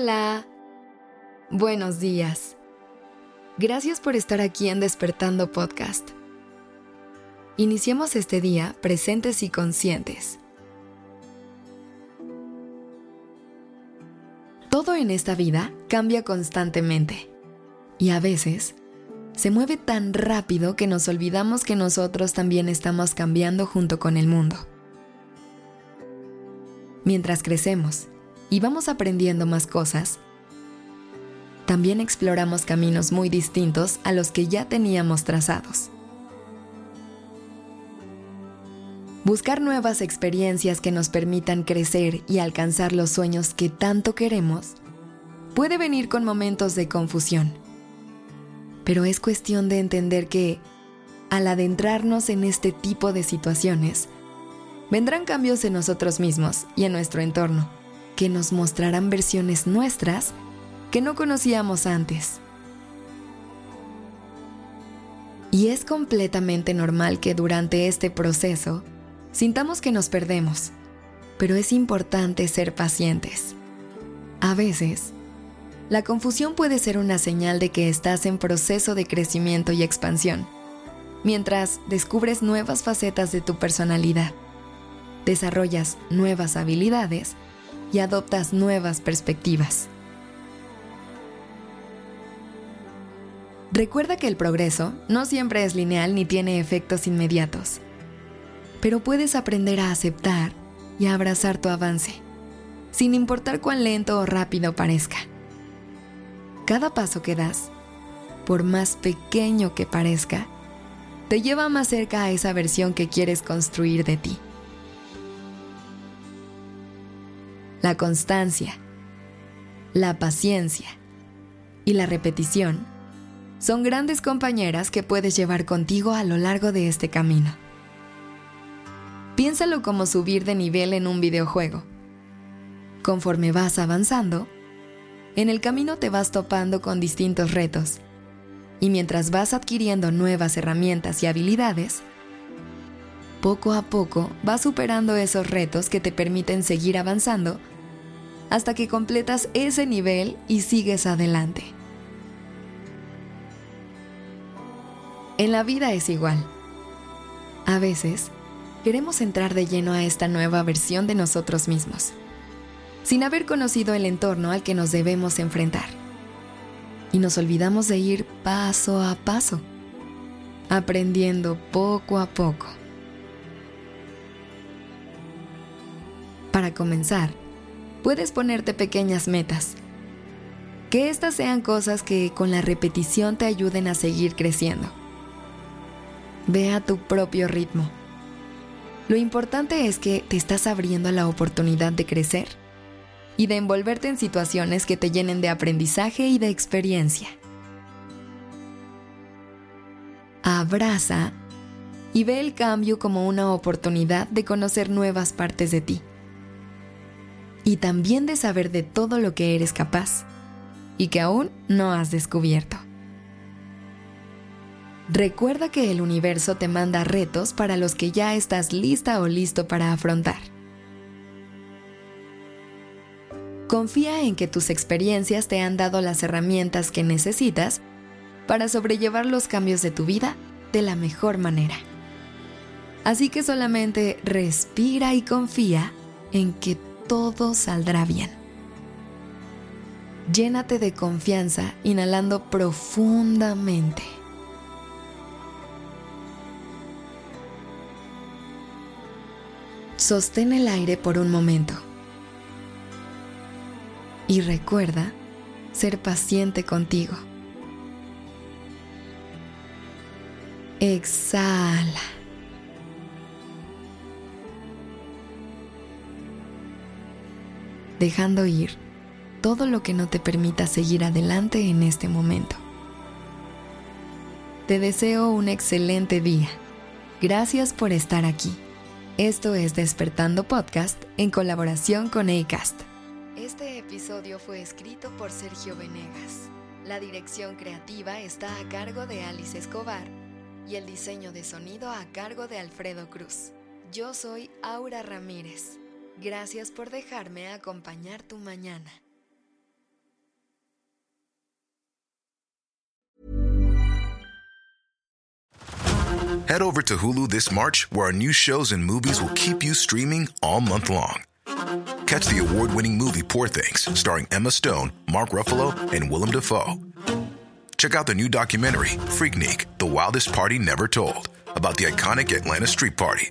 Hola. Buenos días. Gracias por estar aquí en Despertando Podcast. Iniciemos este día presentes y conscientes. Todo en esta vida cambia constantemente y a veces se mueve tan rápido que nos olvidamos que nosotros también estamos cambiando junto con el mundo. Mientras crecemos y vamos aprendiendo más cosas, también exploramos caminos muy distintos a los que ya teníamos trazados. Buscar nuevas experiencias que nos permitan crecer y alcanzar los sueños que tanto queremos puede venir con momentos de confusión. Pero es cuestión de entender que, al adentrarnos en este tipo de situaciones, vendrán cambios en nosotros mismos y en nuestro entorno, que nos mostrarán versiones nuestras que no conocíamos antes. Y es completamente normal que durante este proceso sintamos que nos perdemos, pero es importante ser pacientes. A veces, la confusión puede ser una señal de que estás en proceso de crecimiento y expansión, mientras descubres nuevas facetas de tu personalidad, desarrollas nuevas habilidades y adoptas nuevas perspectivas. Recuerda que el progreso no siempre es lineal ni tiene efectos inmediatos, pero puedes aprender a aceptar y a abrazar tu avance, sin importar cuán lento o rápido parezca. Cada paso que das, por más pequeño que parezca, te lleva más cerca a esa versión que quieres construir de ti. La constancia, la paciencia y la repetición son grandes compañeras que puedes llevar contigo a lo largo de este camino. Piénsalo como subir de nivel en un videojuego. Conforme vas avanzando, en el camino te vas topando con distintos retos. Y mientras vas adquiriendo nuevas herramientas y habilidades, poco a poco vas superando esos retos que te permiten seguir avanzando hasta que completas ese nivel y sigues adelante. En la vida es igual. A veces, queremos entrar de lleno a esta nueva versión de nosotros mismos sin haber conocido el entorno al que nos debemos enfrentar. Y nos olvidamos de ir paso a paso, aprendiendo poco a poco. Para comenzar, puedes ponerte pequeñas metas. Que estas sean cosas que con la repetición te ayuden a seguir creciendo. Ve a tu propio ritmo. Lo importante es que te estás abriendo a la oportunidad de crecer y de envolverte en situaciones que te llenen de aprendizaje y de experiencia. Abraza y ve el cambio como una oportunidad de conocer nuevas partes de ti y también de saber de todo lo que eres capaz y que aún no has descubierto. Recuerda que el universo te manda retos para los que ya estás lista o listo para afrontar. Confía en que tus experiencias te han dado las herramientas que necesitas para sobrellevar los cambios de tu vida de la mejor manera. Así que solamente respira y confía en que todo saldrá bien. Llénate de confianza inhalando profundamente. Sostén el aire por un momento y recuerda ser paciente contigo. Exhala. Dejando ir todo lo que no te permita seguir adelante en este momento. Te deseo un excelente día. Gracias por estar aquí. Esto es Despertando Podcast en colaboración con ACAST. Este episodio fue escrito por Sergio Venegas. La dirección creativa está a cargo de Alice Escobar y el diseño de sonido a cargo de Alfredo Cruz. Yo soy Aura Ramírez. Gracias por dejarme acompañar tu mañana. Head over to Hulu this March, where our new shows and movies will keep you streaming all month long. Catch the award winning movie Poor Things, starring Emma Stone, Mark Ruffalo, and Willem Dafoe. Check out the new documentary, Freaknik The Wildest Party Never Told, about the iconic Atlanta Street Party